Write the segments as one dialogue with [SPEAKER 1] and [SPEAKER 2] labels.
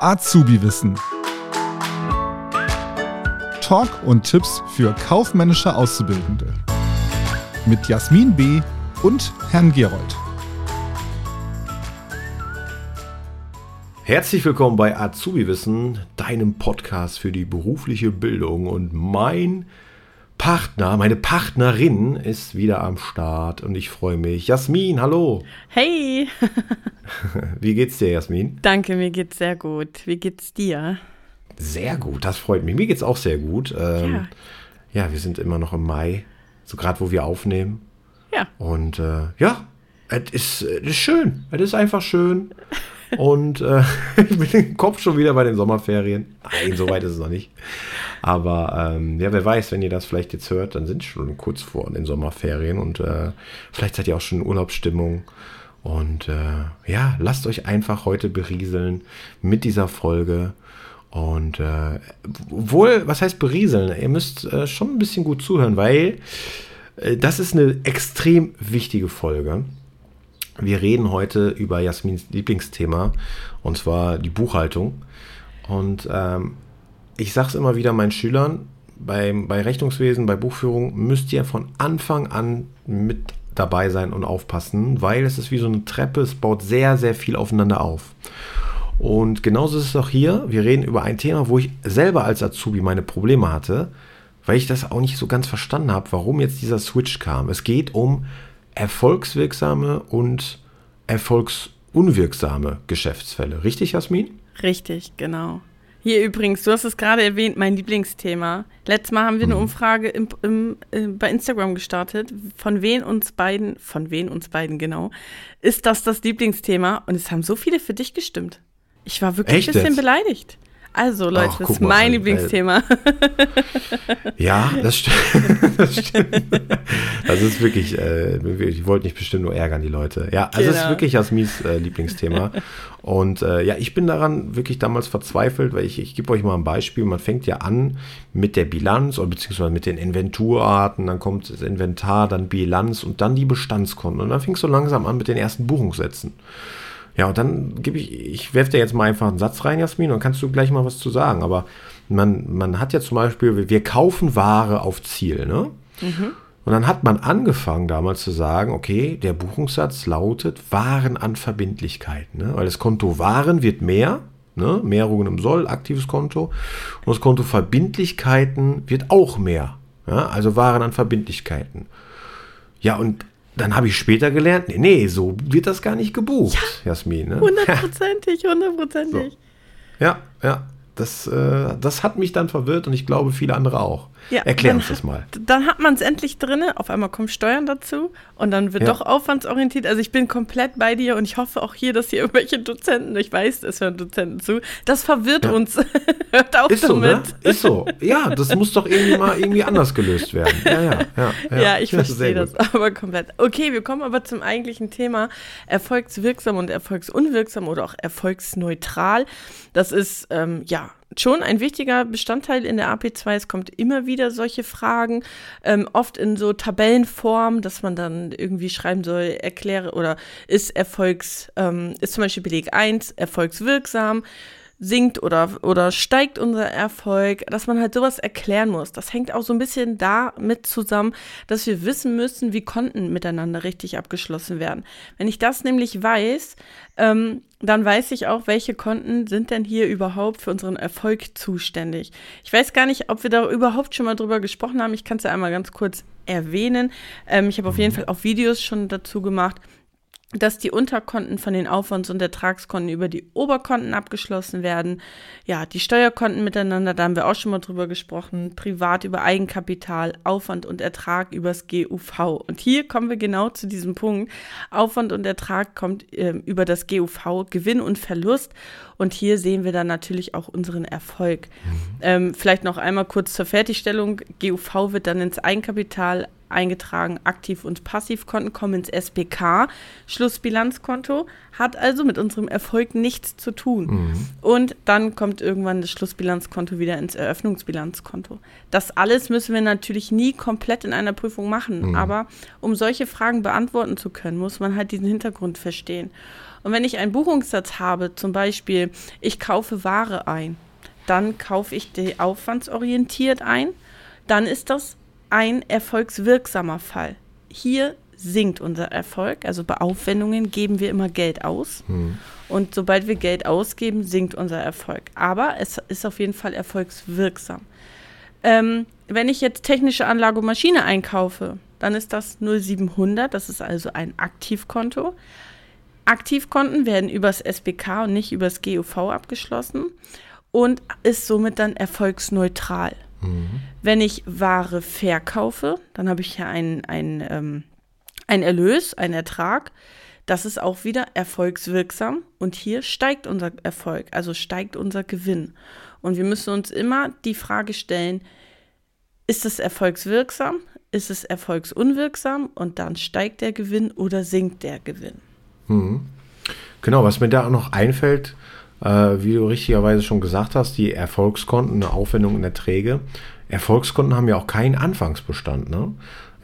[SPEAKER 1] Azubi-Wissen. Talk und Tipps für kaufmännische Auszubildende. Mit Jasmin B. und Herrn Gerold.
[SPEAKER 2] Herzlich willkommen bei Azubi-Wissen, deinem Podcast für die berufliche Bildung. Und mein Partner, meine Partnerin ist wieder am Start und ich freue mich. Jasmin, hallo.
[SPEAKER 3] Hey.
[SPEAKER 2] Wie geht's dir, Jasmin?
[SPEAKER 3] Danke, mir geht's sehr gut. Wie geht's dir?
[SPEAKER 2] Sehr gut, das freut mich. Mir geht's auch sehr gut. Ähm, ja. ja, wir sind immer noch im Mai, so gerade wo wir aufnehmen.
[SPEAKER 3] Ja.
[SPEAKER 2] Und äh, ja, es ist, ist schön. Es ist einfach schön. Und äh, ich bin im Kopf schon wieder bei den Sommerferien. Nein, so weit ist es noch nicht. Aber ähm, ja, wer weiß, wenn ihr das vielleicht jetzt hört, dann sind schon kurz vor den Sommerferien und äh, vielleicht seid ihr auch schon in Urlaubsstimmung. Und äh, ja, lasst euch einfach heute berieseln mit dieser Folge. Und äh, wohl, was heißt berieseln? Ihr müsst äh, schon ein bisschen gut zuhören, weil äh, das ist eine extrem wichtige Folge. Wir reden heute über Jasmins Lieblingsthema und zwar die Buchhaltung. Und ähm, ich sage es immer wieder meinen Schülern, bei, bei Rechnungswesen, bei Buchführung müsst ihr von Anfang an mit dabei sein und aufpassen, weil es ist wie so eine Treppe, es baut sehr, sehr viel aufeinander auf. Und genauso ist es auch hier. Wir reden über ein Thema, wo ich selber als Azubi meine Probleme hatte, weil ich das auch nicht so ganz verstanden habe, warum jetzt dieser Switch kam. Es geht um erfolgswirksame und erfolgsunwirksame Geschäftsfälle. Richtig, Jasmin?
[SPEAKER 3] Richtig, genau. Hier übrigens, du hast es gerade erwähnt, mein Lieblingsthema. Letztes Mal haben wir eine mhm. Umfrage im, im, äh, bei Instagram gestartet. Von wen uns beiden, von wen uns beiden genau, ist das das Lieblingsthema? Und es haben so viele für dich gestimmt. Ich war wirklich Echt ein bisschen jetzt? beleidigt. Also Leute, Ach, das ist mein Lieblingsthema.
[SPEAKER 2] Ja, das stimmt. das stimmt. Das ist wirklich, äh, ich wollte nicht bestimmt nur ärgern, die Leute. Ja, also genau. es ist wirklich Jasmins äh, Lieblingsthema. Und äh, ja, ich bin daran wirklich damals verzweifelt, weil ich, ich gebe euch mal ein Beispiel. Man fängt ja an mit der Bilanz oder beziehungsweise mit den Inventurarten, dann kommt das Inventar, dann Bilanz und dann die Bestandskonten. Und dann fängst du langsam an mit den ersten Buchungssätzen. Ja, und dann gebe ich, ich werfe dir jetzt mal einfach einen Satz rein, Jasmin, und kannst du gleich mal was zu sagen. Aber man, man hat ja zum Beispiel, wir kaufen Ware auf Ziel, ne? Mhm. Und dann hat man angefangen damals zu sagen, okay, der Buchungssatz lautet Waren an Verbindlichkeiten, ne? Weil das Konto Waren wird mehr, ne? Mehrungen im Soll, aktives Konto. Und das Konto Verbindlichkeiten wird auch mehr. Ja? Also Waren an Verbindlichkeiten. Ja, und dann habe ich später gelernt, nee, nee, so wird das gar nicht gebucht, ja, Jasmin.
[SPEAKER 3] Ne? Hundertprozentig, hundertprozentig.
[SPEAKER 2] So. Ja, ja. Das, äh, das hat mich dann verwirrt und ich glaube viele andere auch. Ja, Erklär uns das mal.
[SPEAKER 3] Dann hat man es endlich drin, auf einmal kommen Steuern dazu und dann wird ja. doch aufwandsorientiert. Also ich bin komplett bei dir und ich hoffe auch hier, dass hier irgendwelche Dozenten, ich weiß, es hören Dozenten zu, das verwirrt ja. uns. Hört auf
[SPEAKER 2] Ist
[SPEAKER 3] damit.
[SPEAKER 2] so, ne? Ist so. Ja, das muss doch irgendwie mal irgendwie anders gelöst werden. Ja, ja, ja.
[SPEAKER 3] Ja, ja ich verstehe das aber komplett. Okay, wir kommen aber zum eigentlichen Thema erfolgswirksam und erfolgsunwirksam oder auch erfolgsneutral. Das ist, ähm, ja, schon ein wichtiger Bestandteil in der AP2. Es kommt immer wieder solche Fragen, ähm, oft in so Tabellenform, dass man dann irgendwie schreiben soll, erkläre oder ist Erfolgs, ähm, ist zum Beispiel Beleg 1 erfolgswirksam, sinkt oder, oder steigt unser Erfolg, dass man halt sowas erklären muss. Das hängt auch so ein bisschen damit zusammen, dass wir wissen müssen, wie Konten miteinander richtig abgeschlossen werden. Wenn ich das nämlich weiß, ähm, dann weiß ich auch, welche Konten sind denn hier überhaupt für unseren Erfolg zuständig. Ich weiß gar nicht, ob wir da überhaupt schon mal drüber gesprochen haben. Ich kann es ja einmal ganz kurz erwähnen. Ähm, ich habe auf jeden Fall auch Videos schon dazu gemacht dass die Unterkonten von den Aufwands- und Ertragskonten über die Oberkonten abgeschlossen werden. Ja, die Steuerkonten miteinander, da haben wir auch schon mal drüber gesprochen. Privat über Eigenkapital, Aufwand und Ertrag übers GUV. Und hier kommen wir genau zu diesem Punkt. Aufwand und Ertrag kommt äh, über das GUV, Gewinn und Verlust. Und hier sehen wir dann natürlich auch unseren Erfolg. Mhm. Ähm, vielleicht noch einmal kurz zur Fertigstellung. GUV wird dann ins Eigenkapital eingetragen, Aktiv- und Passivkonten kommen ins SPK, Schlussbilanzkonto, hat also mit unserem Erfolg nichts zu tun. Mhm. Und dann kommt irgendwann das Schlussbilanzkonto wieder ins Eröffnungsbilanzkonto. Das alles müssen wir natürlich nie komplett in einer Prüfung machen, mhm. aber um solche Fragen beantworten zu können, muss man halt diesen Hintergrund verstehen. Und wenn ich einen Buchungssatz habe, zum Beispiel, ich kaufe Ware ein, dann kaufe ich die aufwandsorientiert ein, dann ist das ein erfolgswirksamer Fall. Hier sinkt unser Erfolg, also bei Aufwendungen geben wir immer Geld aus. Hm. Und sobald wir Geld ausgeben, sinkt unser Erfolg. Aber es ist auf jeden Fall erfolgswirksam. Ähm, wenn ich jetzt technische Anlage und Maschine einkaufe, dann ist das 0700, das ist also ein Aktivkonto. Aktivkonten werden übers SBK und nicht übers GUV abgeschlossen und ist somit dann erfolgsneutral. Mhm. Wenn ich Ware verkaufe, dann habe ich ja einen, ähm, einen Erlös, einen Ertrag. Das ist auch wieder erfolgswirksam und hier steigt unser Erfolg, also steigt unser Gewinn. Und wir müssen uns immer die Frage stellen, ist es erfolgswirksam, ist es erfolgsunwirksam und dann steigt der Gewinn oder sinkt der Gewinn.
[SPEAKER 2] Mhm. Genau, was mir da auch noch einfällt, äh, wie du richtigerweise schon gesagt hast, die Erfolgskonten, eine Aufwendung in Erträge. Erfolgskonten haben ja auch keinen Anfangsbestand. Ne?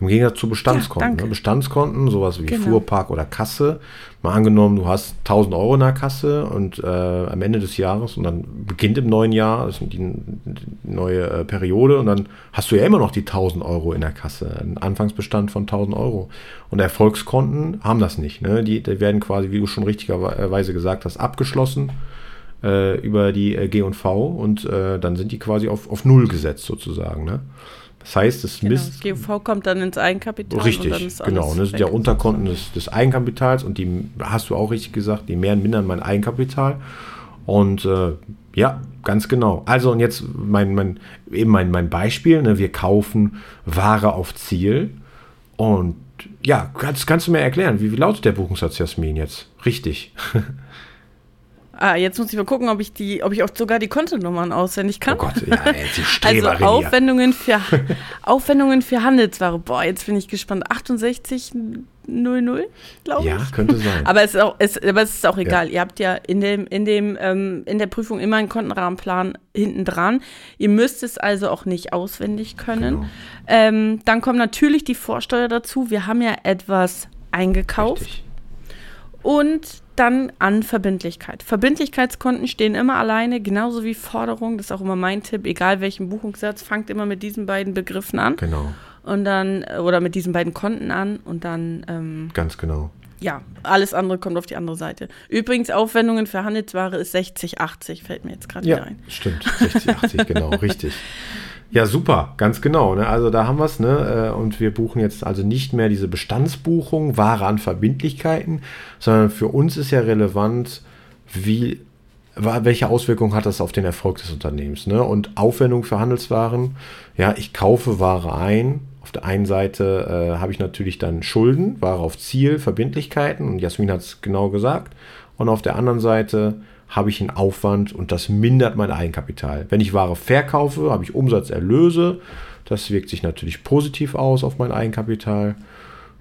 [SPEAKER 2] Im Gegensatz zu Bestandskonten. Ja, ne? Bestandskonten, sowas wie genau. Fuhrpark oder Kasse. Mal angenommen, du hast 1000 Euro in der Kasse und äh, am Ende des Jahres und dann beginnt im neuen Jahr, das ist die, die neue äh, Periode und dann hast du ja immer noch die 1000 Euro in der Kasse, einen Anfangsbestand von 1000 Euro. Und Erfolgskonten haben das nicht. Ne? Die, die werden quasi, wie du schon richtigerweise gesagt hast, abgeschlossen äh, über die äh, G&V und äh, dann sind die quasi auf, auf Null gesetzt sozusagen. Ne? Das heißt, es
[SPEAKER 3] genau,
[SPEAKER 2] misst.
[SPEAKER 3] Das GV kommt dann ins Eigenkapital.
[SPEAKER 2] Richtig, genau. Das sind ja Unterkonten des, des, Eigenkapitals und die hast du auch richtig gesagt, die mehr und mindern mein Eigenkapital. Und äh, ja, ganz genau. Also und jetzt mein, mein, eben mein, mein Beispiel, ne, wir kaufen Ware auf Ziel. Und ja, kannst, kannst du mir erklären, wie, wie lautet der Buchungssatz Jasmin jetzt? Richtig.
[SPEAKER 3] Ah, jetzt muss ich mal gucken, ob ich die, ob ich auch sogar die Kontonummern auswendig kann. Oh Gott, ja,
[SPEAKER 2] jetzt
[SPEAKER 3] Also Aufwendungen für, Aufwendungen für Handelsware. Boah, jetzt bin ich gespannt. 68 00, glaube ich.
[SPEAKER 2] Ja, könnte sein.
[SPEAKER 3] Aber es ist auch, es, aber es ist auch egal. Ja. Ihr habt ja in dem, in dem, ähm, in der Prüfung immer einen Kontenrahmenplan hinten dran. Ihr müsst es also auch nicht auswendig können. Genau. Ähm, dann kommt natürlich die Vorsteuer dazu. Wir haben ja etwas eingekauft. Richtig. Und dann an Verbindlichkeit. Verbindlichkeitskonten stehen immer alleine, genauso wie Forderung. Das ist auch immer mein Tipp. Egal welchen Buchungssatz, fangt immer mit diesen beiden Begriffen an.
[SPEAKER 2] Genau.
[SPEAKER 3] Und dann, oder mit diesen beiden Konten an und dann. Ähm,
[SPEAKER 2] Ganz genau.
[SPEAKER 3] Ja, alles andere kommt auf die andere Seite. Übrigens, Aufwendungen für Handelsware ist 60, 80, fällt mir jetzt gerade
[SPEAKER 2] ja,
[SPEAKER 3] wieder ein.
[SPEAKER 2] Stimmt, 60, 80, genau, richtig. Ja, super, ganz genau. Ne? Also da haben wir es. Ne? Äh, und wir buchen jetzt also nicht mehr diese Bestandsbuchung, Ware an Verbindlichkeiten, sondern für uns ist ja relevant, wie, welche Auswirkungen hat das auf den Erfolg des Unternehmens. Ne? Und Aufwendung für Handelswaren, ja, ich kaufe Ware ein. Auf der einen Seite äh, habe ich natürlich dann Schulden, Ware auf Ziel, Verbindlichkeiten. Und Jasmin hat es genau gesagt. Und auf der anderen Seite habe ich einen Aufwand und das mindert mein Eigenkapital. Wenn ich Ware verkaufe, habe ich Umsatzerlöse. Das wirkt sich natürlich positiv aus auf mein Eigenkapital.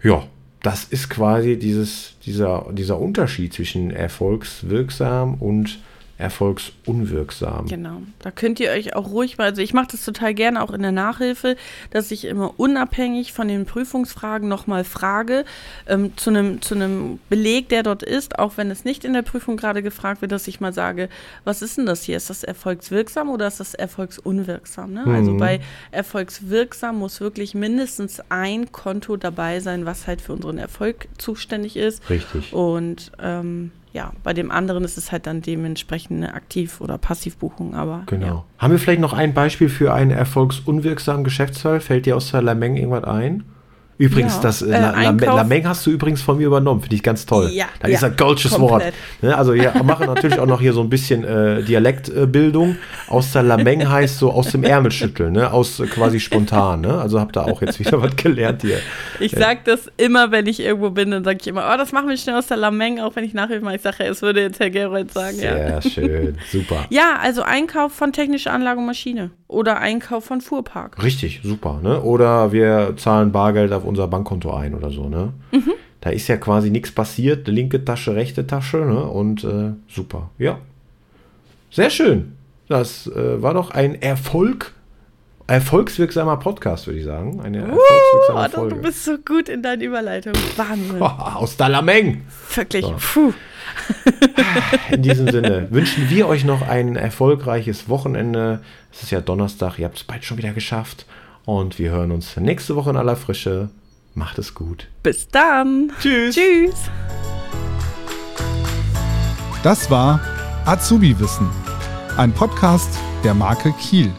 [SPEAKER 2] Ja, das ist quasi dieses, dieser, dieser Unterschied zwischen erfolgswirksam und erfolgsunwirksam.
[SPEAKER 3] Genau. Da könnt ihr euch auch ruhig mal, also ich mache das total gerne auch in der Nachhilfe, dass ich immer unabhängig von den Prüfungsfragen nochmal frage, ähm, zu einem zu Beleg, der dort ist, auch wenn es nicht in der Prüfung gerade gefragt wird, dass ich mal sage, was ist denn das hier? Ist das erfolgswirksam oder ist das erfolgsunwirksam? Ne? Also mhm. Also bei erfolgswirksam muss wirklich mindestens ein Konto dabei sein, was halt für unseren Erfolg zuständig ist.
[SPEAKER 2] Richtig.
[SPEAKER 3] Und ähm, ja, bei dem anderen ist es halt dann dementsprechend eine Aktiv- oder Passivbuchung, aber.
[SPEAKER 2] Genau.
[SPEAKER 3] Ja.
[SPEAKER 2] Haben wir vielleicht noch ein Beispiel für einen erfolgsunwirksamen Geschäftsfall? Fällt dir aus der Lameng irgendwas ein? Übrigens,
[SPEAKER 3] Ja.
[SPEAKER 2] das äh,
[SPEAKER 3] Äh,
[SPEAKER 2] La- Lameng hast du übrigens von mir übernommen. Finde ich ganz toll.
[SPEAKER 3] Ja,
[SPEAKER 2] das
[SPEAKER 3] ja,
[SPEAKER 2] ist ein goldsches Wort.
[SPEAKER 3] komplett.
[SPEAKER 2] Ne, also ja, machen natürlich auch noch hier so ein bisschen äh, Dialektbildung. Aus der Lameng heißt so aus dem Ärmel schütteln, ne? aus äh, quasi spontan. Ne? Also habt ihr auch jetzt wieder was gelernt hier.
[SPEAKER 3] Ich sag das immer, wenn ich irgendwo bin, dann sage ich immer, oh, das machen wir schnell aus der Lameng, auch wenn ich mache. Ich sage, es würde jetzt Herr Gerold sagen, ja.
[SPEAKER 2] Sehr schön, super.
[SPEAKER 3] Ja, also Einkauf von technischer Anlage und Maschine oder Einkauf von Fuhrpark.
[SPEAKER 2] Richtig, super. Ne? Oder wir zahlen Bargeld auf unser Bankkonto ein oder so. Ne?
[SPEAKER 3] Mhm.
[SPEAKER 2] Da ist ja quasi nichts passiert. Linke Tasche, rechte Tasche. Ne? Und äh, super. Ja. Sehr schön. Das äh, war doch ein Erfolg. Erfolgswirksamer Podcast, würde ich sagen. Eine
[SPEAKER 3] Oh,
[SPEAKER 2] erfolgswirksame
[SPEAKER 3] du
[SPEAKER 2] Folge.
[SPEAKER 3] bist so gut in deinen Überleitungen. Wahnsinn.
[SPEAKER 2] Aus Dalameng.
[SPEAKER 3] Wirklich.
[SPEAKER 2] So.
[SPEAKER 3] Puh.
[SPEAKER 2] In diesem Sinne wünschen wir euch noch ein erfolgreiches Wochenende. Es ist ja Donnerstag, ihr habt es bald schon wieder geschafft. Und wir hören uns nächste Woche in aller Frische. Macht es gut.
[SPEAKER 3] Bis dann.
[SPEAKER 2] Tschüss.
[SPEAKER 3] Tschüss.
[SPEAKER 1] Das war Azubi Wissen, ein Podcast der Marke Kiel.